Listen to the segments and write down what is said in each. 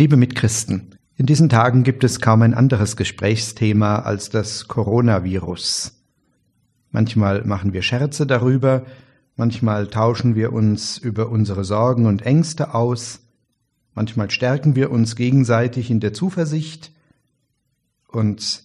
Liebe Mitchristen, in diesen Tagen gibt es kaum ein anderes Gesprächsthema als das Coronavirus. Manchmal machen wir Scherze darüber, manchmal tauschen wir uns über unsere Sorgen und Ängste aus, manchmal stärken wir uns gegenseitig in der Zuversicht und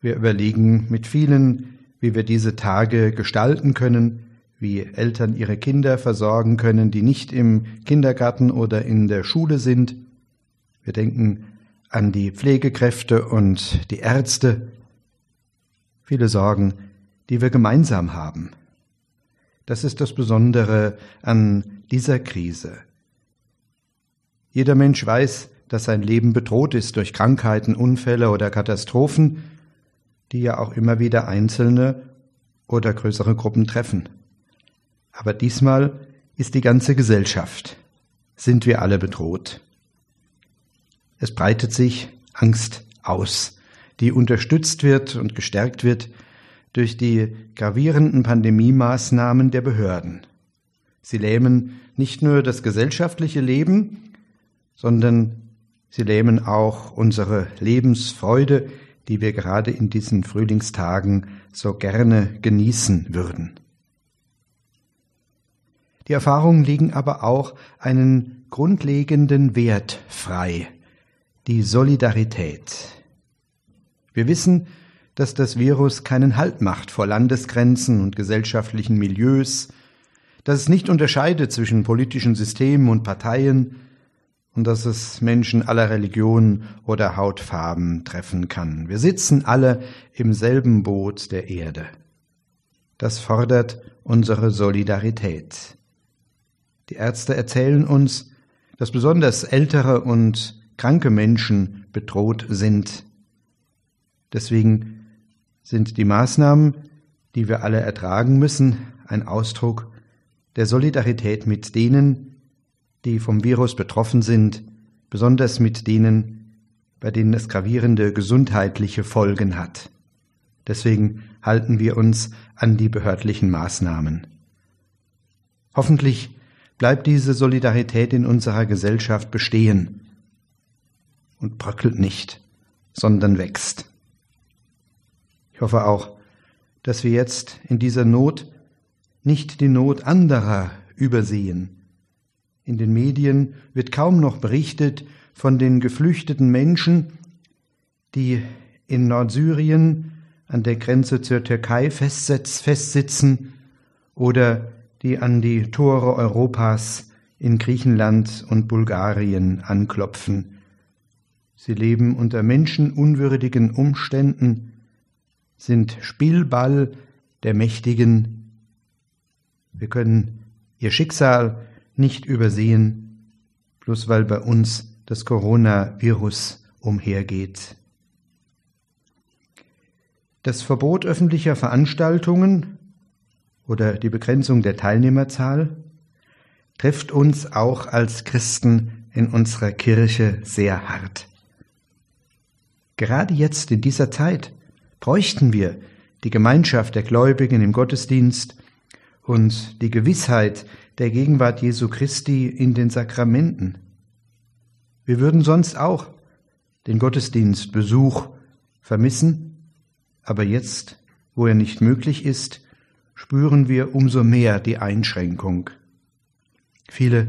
wir überlegen mit vielen, wie wir diese Tage gestalten können, wie Eltern ihre Kinder versorgen können, die nicht im Kindergarten oder in der Schule sind, wir denken an die Pflegekräfte und die Ärzte. Viele Sorgen, die wir gemeinsam haben. Das ist das Besondere an dieser Krise. Jeder Mensch weiß, dass sein Leben bedroht ist durch Krankheiten, Unfälle oder Katastrophen, die ja auch immer wieder einzelne oder größere Gruppen treffen. Aber diesmal ist die ganze Gesellschaft, sind wir alle bedroht. Es breitet sich Angst aus, die unterstützt wird und gestärkt wird durch die gravierenden Pandemiemaßnahmen der Behörden. Sie lähmen nicht nur das gesellschaftliche Leben, sondern sie lähmen auch unsere Lebensfreude, die wir gerade in diesen Frühlingstagen so gerne genießen würden. Die Erfahrungen legen aber auch einen grundlegenden Wert frei, die Solidarität. Wir wissen, dass das Virus keinen Halt macht vor Landesgrenzen und gesellschaftlichen Milieus, dass es nicht unterscheidet zwischen politischen Systemen und Parteien und dass es Menschen aller Religionen oder Hautfarben treffen kann. Wir sitzen alle im selben Boot der Erde. Das fordert unsere Solidarität. Die Ärzte erzählen uns, dass besonders ältere und kranke Menschen bedroht sind. Deswegen sind die Maßnahmen, die wir alle ertragen müssen, ein Ausdruck der Solidarität mit denen, die vom Virus betroffen sind, besonders mit denen, bei denen es gravierende gesundheitliche Folgen hat. Deswegen halten wir uns an die behördlichen Maßnahmen. Hoffentlich bleibt diese Solidarität in unserer Gesellschaft bestehen und bröckelt nicht, sondern wächst. Ich hoffe auch, dass wir jetzt in dieser Not nicht die Not anderer übersehen. In den Medien wird kaum noch berichtet von den geflüchteten Menschen, die in Nordsyrien an der Grenze zur Türkei festsitzen oder die an die Tore Europas in Griechenland und Bulgarien anklopfen. Sie leben unter menschenunwürdigen Umständen, sind Spielball der Mächtigen. Wir können ihr Schicksal nicht übersehen, bloß weil bei uns das Coronavirus umhergeht. Das Verbot öffentlicher Veranstaltungen oder die Begrenzung der Teilnehmerzahl trifft uns auch als Christen in unserer Kirche sehr hart. Gerade jetzt in dieser Zeit bräuchten wir die Gemeinschaft der Gläubigen im Gottesdienst und die Gewissheit der Gegenwart Jesu Christi in den Sakramenten. Wir würden sonst auch den Gottesdienstbesuch vermissen, aber jetzt, wo er nicht möglich ist, spüren wir umso mehr die Einschränkung. Viele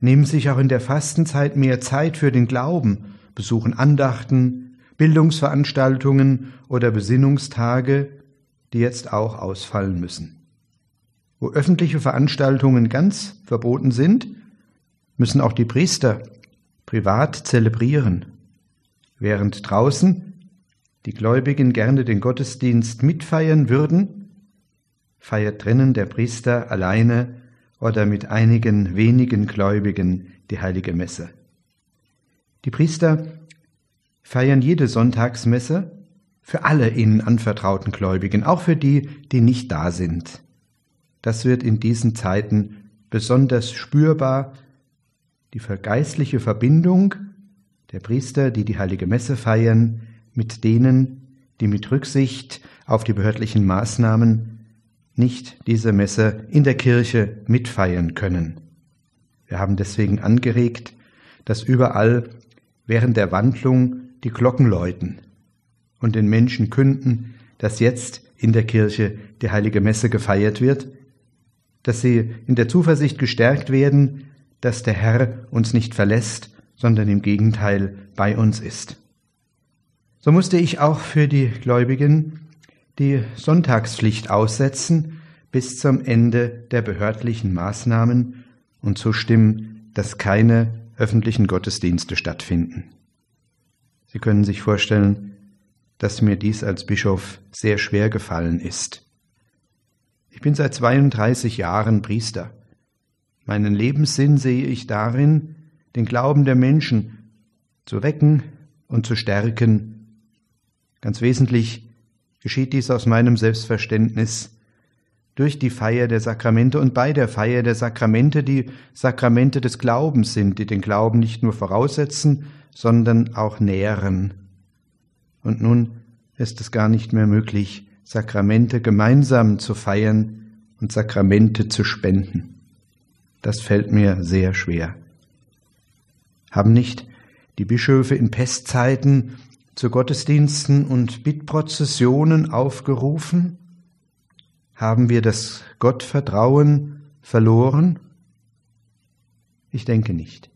nehmen sich auch in der Fastenzeit mehr Zeit für den Glauben, besuchen Andachten, Bildungsveranstaltungen oder Besinnungstage, die jetzt auch ausfallen müssen. Wo öffentliche Veranstaltungen ganz verboten sind, müssen auch die Priester privat zelebrieren, während draußen die Gläubigen gerne den Gottesdienst mitfeiern würden, feiert drinnen der Priester alleine oder mit einigen wenigen Gläubigen die heilige Messe. Die Priester feiern jede Sonntagsmesse für alle ihnen anvertrauten Gläubigen, auch für die, die nicht da sind. Das wird in diesen Zeiten besonders spürbar, die vergeistliche Verbindung der Priester, die die heilige Messe feiern, mit denen, die mit Rücksicht auf die behördlichen Maßnahmen nicht diese Messe in der Kirche mitfeiern können. Wir haben deswegen angeregt, dass überall während der Wandlung die Glocken läuten und den Menschen künden, dass jetzt in der Kirche die heilige Messe gefeiert wird, dass sie in der Zuversicht gestärkt werden, dass der Herr uns nicht verlässt, sondern im Gegenteil bei uns ist. So musste ich auch für die Gläubigen die Sonntagspflicht aussetzen bis zum Ende der behördlichen Maßnahmen und zustimmen, dass keine öffentlichen Gottesdienste stattfinden. Sie können sich vorstellen, dass mir dies als Bischof sehr schwer gefallen ist. Ich bin seit 32 Jahren Priester. Meinen Lebenssinn sehe ich darin, den Glauben der Menschen zu wecken und zu stärken. Ganz wesentlich geschieht dies aus meinem Selbstverständnis durch die Feier der Sakramente und bei der Feier der Sakramente, die Sakramente des Glaubens sind, die den Glauben nicht nur voraussetzen, sondern auch nähren. Und nun ist es gar nicht mehr möglich, Sakramente gemeinsam zu feiern und Sakramente zu spenden. Das fällt mir sehr schwer. Haben nicht die Bischöfe in Pestzeiten zu Gottesdiensten und Bittprozessionen aufgerufen? Haben wir das Gottvertrauen verloren? Ich denke nicht.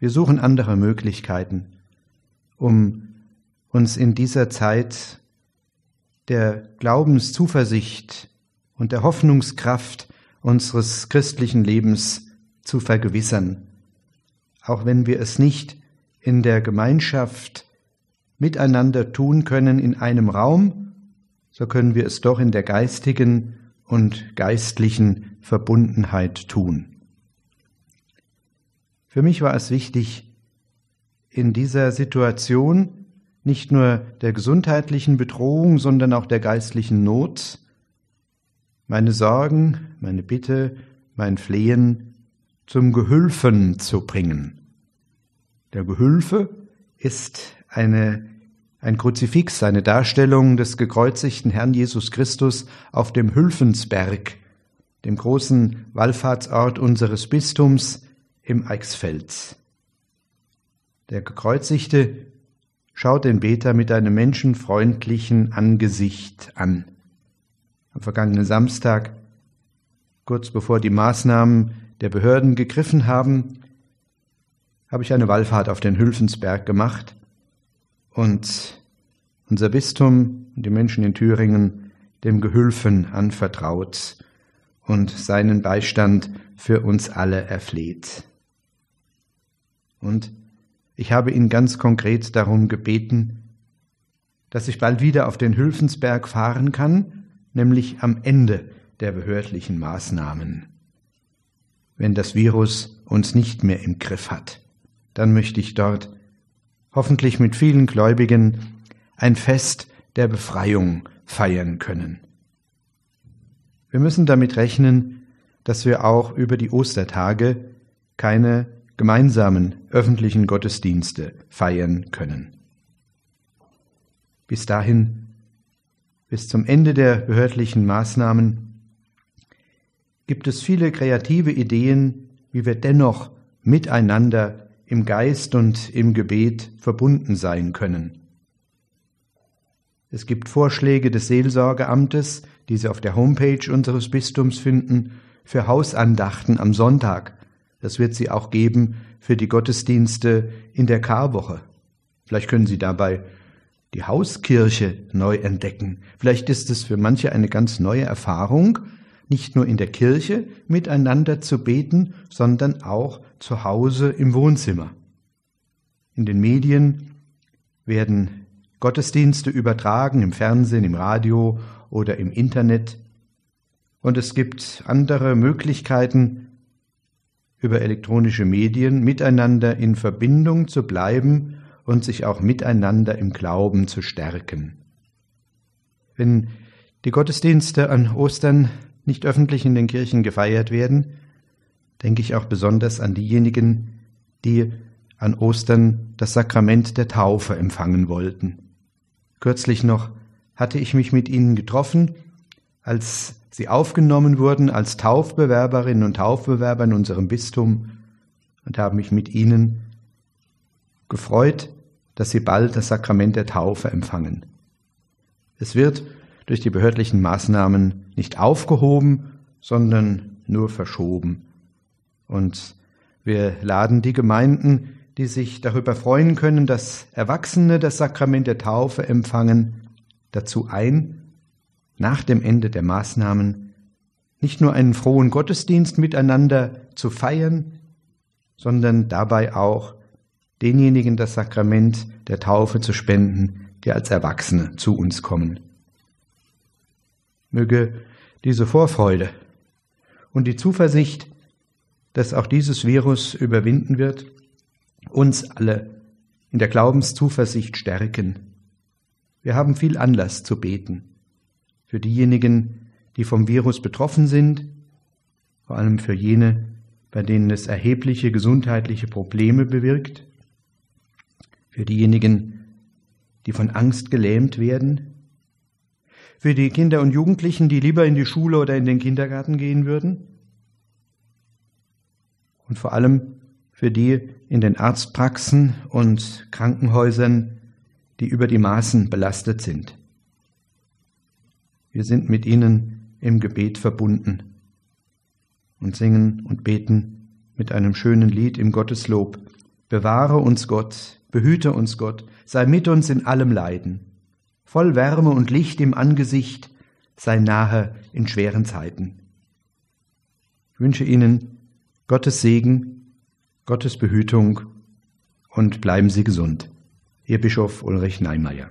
Wir suchen andere Möglichkeiten, um uns in dieser Zeit der Glaubenszuversicht und der Hoffnungskraft unseres christlichen Lebens zu vergewissern, auch wenn wir es nicht in der Gemeinschaft miteinander tun können in einem Raum, so können wir es doch in der geistigen und geistlichen Verbundenheit tun. Für mich war es wichtig, in dieser Situation nicht nur der gesundheitlichen Bedrohung, sondern auch der geistlichen Not, meine Sorgen, meine Bitte, mein Flehen zum Gehülfen zu bringen. Der Gehülfe ist eine ein Kruzifix, eine Darstellung des gekreuzigten Herrn Jesus Christus auf dem Hülfensberg, dem großen Wallfahrtsort unseres Bistums im Eichsfeld. Der Gekreuzigte schaut den Beter mit einem menschenfreundlichen Angesicht an. Am vergangenen Samstag, kurz bevor die Maßnahmen der Behörden gegriffen haben, habe ich eine Wallfahrt auf den Hülfensberg gemacht und unser Bistum und die Menschen in Thüringen dem Gehülfen anvertraut und seinen Beistand für uns alle erfleht. Und ich habe ihn ganz konkret darum gebeten, dass ich bald wieder auf den Hülfensberg fahren kann, nämlich am Ende der behördlichen Maßnahmen. Wenn das Virus uns nicht mehr im Griff hat, dann möchte ich dort hoffentlich mit vielen Gläubigen, ein Fest der Befreiung feiern können. Wir müssen damit rechnen, dass wir auch über die Ostertage keine gemeinsamen öffentlichen Gottesdienste feiern können. Bis dahin, bis zum Ende der behördlichen Maßnahmen, gibt es viele kreative Ideen, wie wir dennoch miteinander im Geist und im Gebet verbunden sein können. Es gibt Vorschläge des Seelsorgeamtes, die Sie auf der Homepage unseres Bistums finden, für Hausandachten am Sonntag. Das wird sie auch geben für die Gottesdienste in der Karwoche. Vielleicht können Sie dabei die Hauskirche neu entdecken. Vielleicht ist es für manche eine ganz neue Erfahrung, nicht nur in der Kirche miteinander zu beten, sondern auch zu Hause im Wohnzimmer. In den Medien werden Gottesdienste übertragen, im Fernsehen, im Radio oder im Internet. Und es gibt andere Möglichkeiten, über elektronische Medien miteinander in Verbindung zu bleiben und sich auch miteinander im Glauben zu stärken. Wenn die Gottesdienste an Ostern nicht öffentlich in den Kirchen gefeiert werden, denke ich auch besonders an diejenigen, die an Ostern das Sakrament der Taufe empfangen wollten. Kürzlich noch hatte ich mich mit ihnen getroffen, als sie aufgenommen wurden als Taufbewerberinnen und Taufbewerber in unserem Bistum und habe mich mit ihnen gefreut, dass sie bald das Sakrament der Taufe empfangen. Es wird durch die behördlichen Maßnahmen nicht aufgehoben, sondern nur verschoben. Und wir laden die Gemeinden, die sich darüber freuen können, dass Erwachsene das Sakrament der Taufe empfangen, dazu ein, nach dem Ende der Maßnahmen nicht nur einen frohen Gottesdienst miteinander zu feiern, sondern dabei auch denjenigen das Sakrament der Taufe zu spenden, die als Erwachsene zu uns kommen. Möge diese Vorfreude und die Zuversicht, dass auch dieses Virus überwinden wird, uns alle in der Glaubenszuversicht stärken. Wir haben viel Anlass zu beten. Für diejenigen, die vom Virus betroffen sind, vor allem für jene, bei denen es erhebliche gesundheitliche Probleme bewirkt, für diejenigen, die von Angst gelähmt werden, für die Kinder und Jugendlichen, die lieber in die Schule oder in den Kindergarten gehen würden, und vor allem für die in den Arztpraxen und Krankenhäusern, die über die Maßen belastet sind. Wir sind mit ihnen im Gebet verbunden und singen und beten mit einem schönen Lied im Gotteslob. Bewahre uns Gott, behüte uns Gott, sei mit uns in allem Leiden. Voll Wärme und Licht im Angesicht, sei nahe in schweren Zeiten. Ich wünsche Ihnen Gottes Segen, Gottes Behütung und bleiben Sie gesund. Ihr Bischof Ulrich Neimeyer.